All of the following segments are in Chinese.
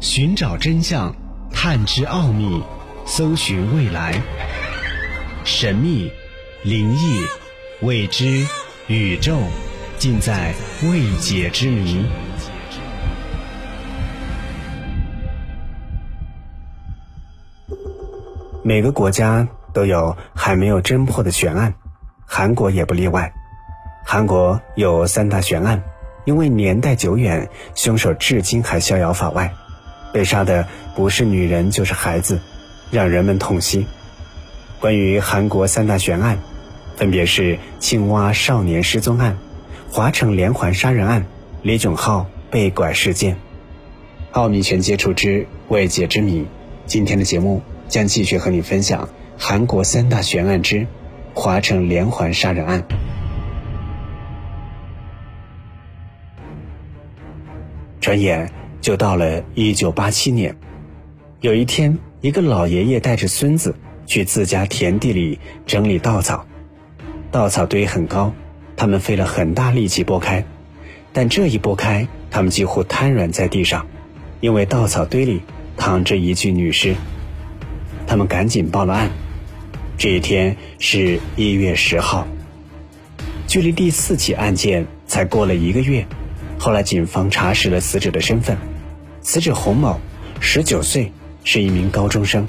寻找真相，探知奥秘，搜寻未来。神秘、灵异、未知、宇宙，尽在未解之谜。每个国家都有还没有侦破的悬案，韩国也不例外。韩国有三大悬案，因为年代久远，凶手至今还逍遥法外。被杀的不是女人就是孩子，让人们痛心。关于韩国三大悬案，分别是青蛙少年失踪案、华城连环杀人案、李炯浩被拐事件。奥秘全接触之未解之谜。今天的节目将继续和你分享韩国三大悬案之华城连环杀人案。转眼。就到了一九八七年，有一天，一个老爷爷带着孙子去自家田地里整理稻草。稻草堆很高，他们费了很大力气拨开，但这一拨开，他们几乎瘫软在地上，因为稻草堆里躺着一具女尸。他们赶紧报了案。这一天是一月十号，距离第四起案件才过了一个月。后来，警方查实了死者的身份，死者洪某，十九岁，是一名高中生。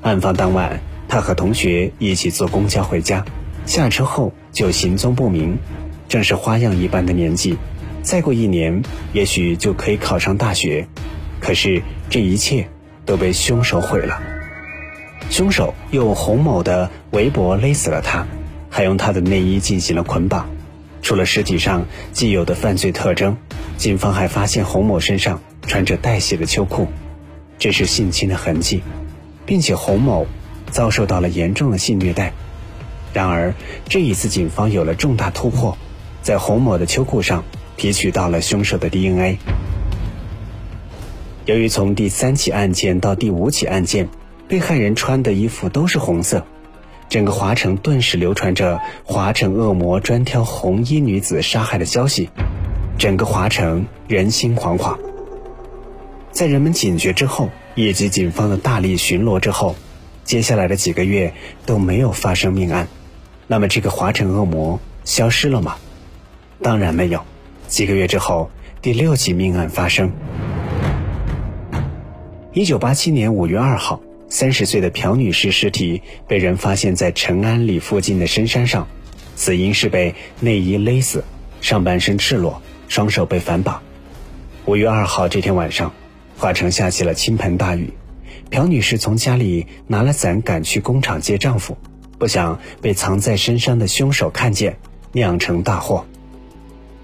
案发当晚，他和同学一起坐公交回家，下车后就行踪不明，正是花样一般的年纪，再过一年，也许就可以考上大学。可是这一切都被凶手毁了。凶手用洪某的围脖勒死了他，还用他的内衣进行了捆绑。除了尸体上既有的犯罪特征，警方还发现洪某身上穿着带血的秋裤，这是性侵的痕迹，并且洪某遭受到了严重的性虐待。然而，这一次警方有了重大突破，在洪某的秋裤上提取到了凶手的 DNA。由于从第三起案件到第五起案件，被害人穿的衣服都是红色。整个华城顿时流传着华城恶魔专挑红衣女子杀害的消息，整个华城人心惶惶。在人们警觉之后，以及警方的大力巡逻之后，接下来的几个月都没有发生命案。那么，这个华城恶魔消失了吗？当然没有。几个月之后，第六起命案发生。一九八七年五月二号。三十岁的朴女士尸体被人发现在陈安里附近的深山上，死因是被内衣勒死，上半身赤裸，双手被反绑。五月二号这天晚上，华城下起了倾盆大雨，朴女士从家里拿了伞赶去工厂接丈夫，不想被藏在身上的凶手看见，酿成大祸。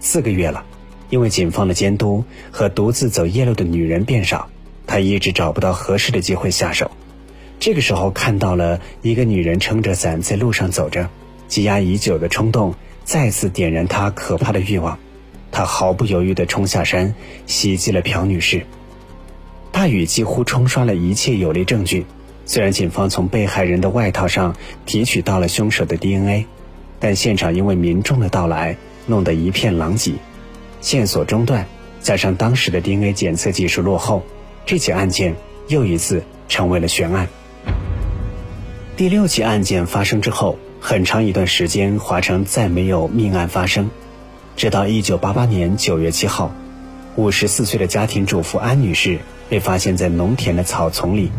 四个月了，因为警方的监督和独自走夜路的女人变少，她一直找不到合适的机会下手。这个时候看到了一个女人撑着伞在路上走着，积压已久的冲动再次点燃她可怕的欲望，她毫不犹豫地冲下山袭击了朴女士。大雨几乎冲刷了一切有力证据，虽然警方从被害人的外套上提取到了凶手的 DNA，但现场因为民众的到来弄得一片狼藉，线索中断，加上当时的 DNA 检测技术落后，这起案件又一次成为了悬案。第六起案件发生之后，很长一段时间，华城再没有命案发生。直到一九八八年九月七号，五十四岁的家庭主妇安女士被发现在农田的草丛里，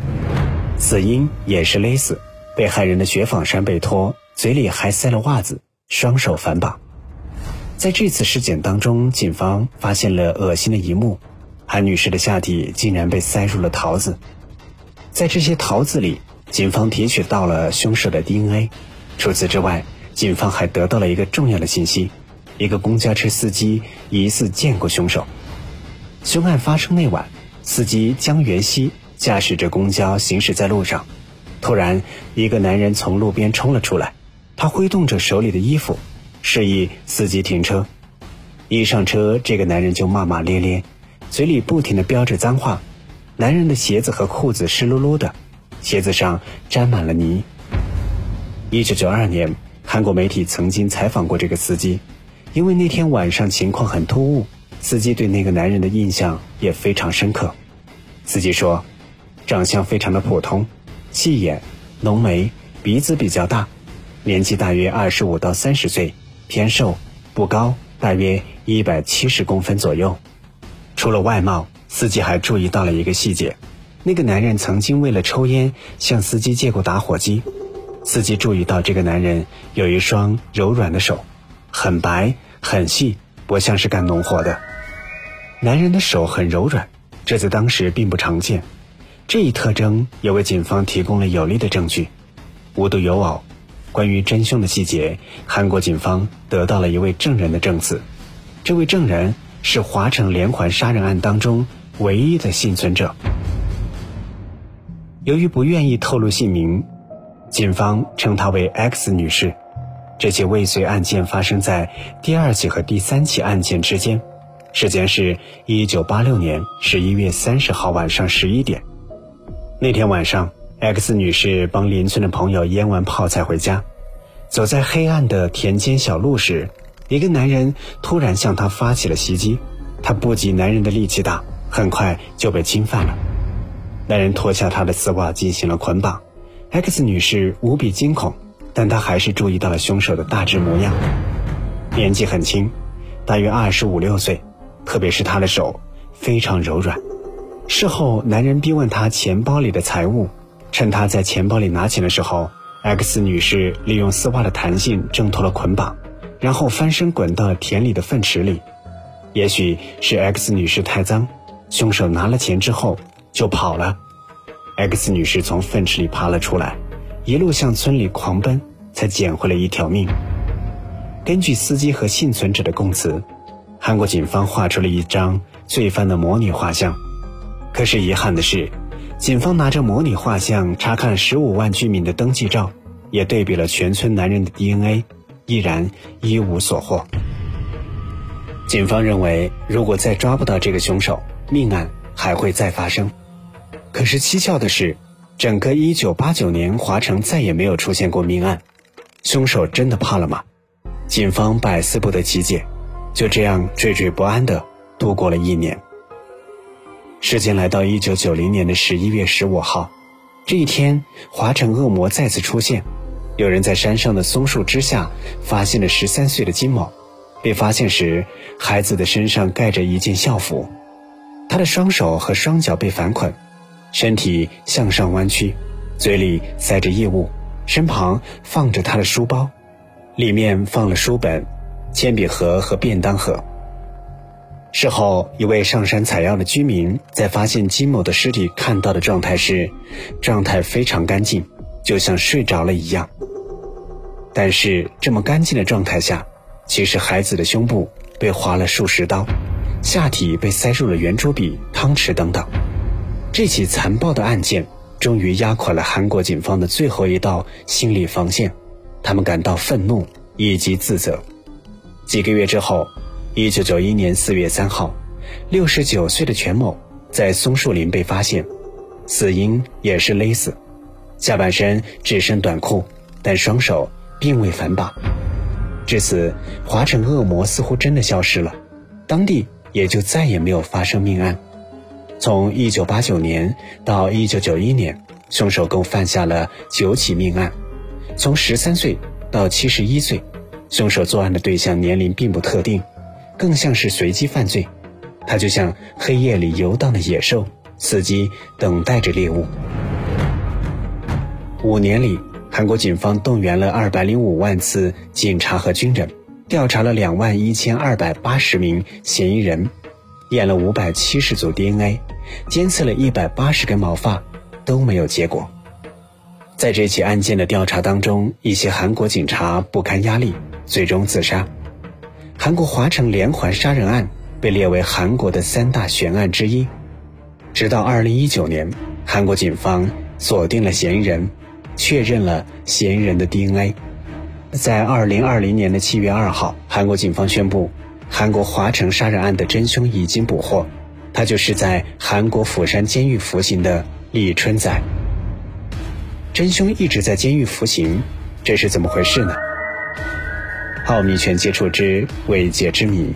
死因也是勒死。被害人的雪纺衫被脱，嘴里还塞了袜子，双手反绑。在这次尸检当中，警方发现了恶心的一幕：安女士的下体竟然被塞入了桃子，在这些桃子里。警方提取到了凶手的 DNA。除此之外，警方还得到了一个重要的信息：一个公交车司机疑似见过凶手。凶案发生那晚，司机江元熙驾驶着公交行驶在路上，突然，一个男人从路边冲了出来，他挥动着手里的衣服，示意司机停车。一上车，这个男人就骂骂咧咧，嘴里不停地飙着脏话。男人的鞋子和裤子湿漉漉的。鞋子上沾满了泥。一九九二年，韩国媒体曾经采访过这个司机，因为那天晚上情况很突兀，司机对那个男人的印象也非常深刻。司机说，长相非常的普通，细眼，浓眉，鼻子比较大，年纪大约二十五到三十岁，偏瘦，不高，大约一百七十公分左右。除了外貌，司机还注意到了一个细节：那个男人曾经为了抽烟向司机借过打火机。司机注意到这个男人有一双柔软的手，很白很细，不像是干农活的。男人的手很柔软，这在当时并不常见。这一特征也为警方提供了有力的证据。无独有偶，关于真凶的细节，韩国警方得到了一位证人的证词。这位证人是华城连环杀人案当中唯一的幸存者。由于不愿意透露姓名。警方称她为 X 女士，这起未遂案件发生在第二起和第三起案件之间，时间是一九八六年十一月三十号晚上十一点。那天晚上，X 女士帮邻村的朋友腌完泡菜回家，走在黑暗的田间小路时，一个男人突然向她发起了袭击，她不及男人的力气大，很快就被侵犯了。男人脱下她的丝袜进行了捆绑。X 女士无比惊恐，但她还是注意到了凶手的大致模样，年纪很轻，大约二十五六岁，特别是她的手非常柔软。事后，男人逼问她钱包里的财物，趁她在钱包里拿钱的时候，X 女士利用丝袜的弹性挣脱了捆绑，然后翻身滚到了田里的粪池里。也许是 X 女士太脏，凶手拿了钱之后就跑了。X 女士从粪池里爬了出来，一路向村里狂奔，才捡回了一条命。根据司机和幸存者的供词，韩国警方画出了一张罪犯的模拟画像。可是遗憾的是，警方拿着模拟画像查看十五万居民的登记照，也对比了全村男人的 DNA，依然一无所获。警方认为，如果再抓不到这个凶手，命案还会再发生。可是蹊跷的是，整个1989年，华城再也没有出现过命案。凶手真的怕了吗？警方百思不得其解，就这样惴惴不安地度过了一年。时间来到1990年的11月15号，这一天，华城恶魔再次出现。有人在山上的松树之下发现了13岁的金某，被发现时，孩子的身上盖着一件校服，他的双手和双脚被反捆。身体向上弯曲，嘴里塞着异物，身旁放着他的书包，里面放了书本、铅笔盒和便当盒。事后，一位上山采药的居民在发现金某的尸体看到的状态是，状态非常干净，就像睡着了一样。但是这么干净的状态下，其实孩子的胸部被划了数十刀，下体被塞入了圆珠笔、汤匙等等。这起残暴的案件终于压垮了韩国警方的最后一道心理防线，他们感到愤怒以及自责。几个月之后，一九九一年四月三号，六十九岁的全某在松树林被发现，死因也是勒死，下半身只剩短裤，但双手并未反绑。至此，华城恶魔似乎真的消失了，当地也就再也没有发生命案。从一九八九年到一九九一年，凶手共犯下了九起命案。从十三岁到七十一岁，凶手作案的对象年龄并不特定，更像是随机犯罪。他就像黑夜里游荡的野兽，伺机等待着猎物。五年里，韩国警方动员了二百零五万次警察和军人，调查了两万一千二百八十名嫌疑人。验了五百七十组 DNA，监测了一百八十根毛发，都没有结果。在这起案件的调查当中，一些韩国警察不堪压力，最终自杀。韩国华城连环杀人案被列为韩国的三大悬案之一。直到二零一九年，韩国警方锁定了嫌疑人，确认了嫌疑人的 DNA。在二零二零年的七月二号，韩国警方宣布。韩国华城杀人案的真凶已经捕获，他就是在韩国釜山监狱服刑的李春仔。真凶一直在监狱服刑，这是怎么回事呢？奥秘全接触之未解之谜，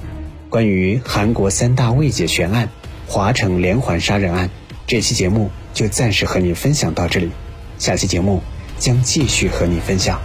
关于韩国三大未解悬案——华城连环杀人案，这期节目就暂时和你分享到这里，下期节目将继续和你分享。